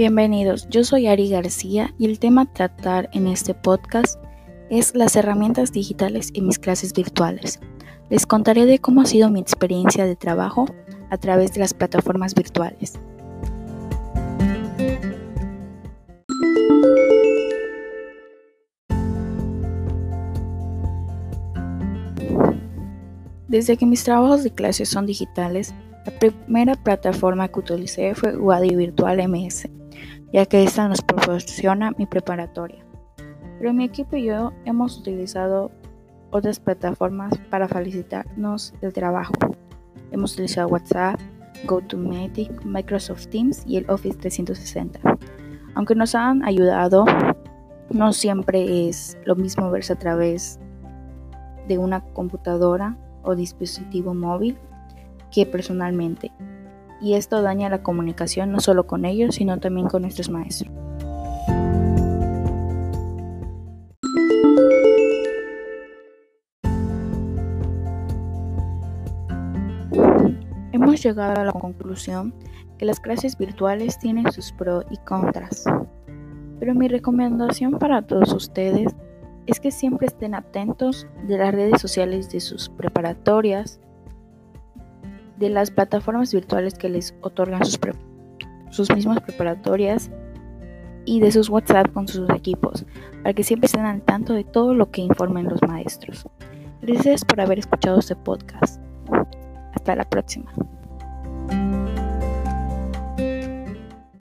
Bienvenidos, yo soy Ari García y el tema a tratar en este podcast es las herramientas digitales y mis clases virtuales. Les contaré de cómo ha sido mi experiencia de trabajo a través de las plataformas virtuales. Desde que mis trabajos de clase son digitales, la primera plataforma que utilicé fue Wadi Virtual MS, ya que esta nos proporciona mi preparatoria. Pero mi equipo y yo hemos utilizado otras plataformas para facilitarnos el trabajo. Hemos utilizado WhatsApp, GoToMeeting, Microsoft Teams y el Office 360. Aunque nos han ayudado, no siempre es lo mismo verse a través de una computadora o dispositivo móvil que personalmente. Y esto daña la comunicación no solo con ellos, sino también con nuestros maestros. Hemos llegado a la conclusión que las clases virtuales tienen sus pros y contras. Pero mi recomendación para todos ustedes es que siempre estén atentos de las redes sociales de sus preparatorias, de las plataformas virtuales que les otorgan sus, mismas preparatorias y de sus WhatsApp con sus equipos, para que siempre estén al tanto de todo lo que informen los maestros. Gracias por haber escuchado este podcast. Hasta la próxima.